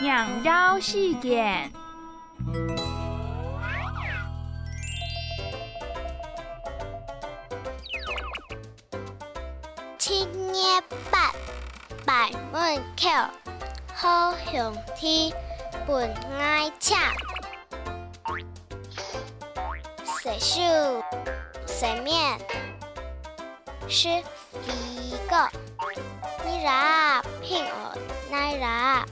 两招试点青椰八百门口好雄鸡本爱恰洗手洗面湿一个泥人儿骗我奶人儿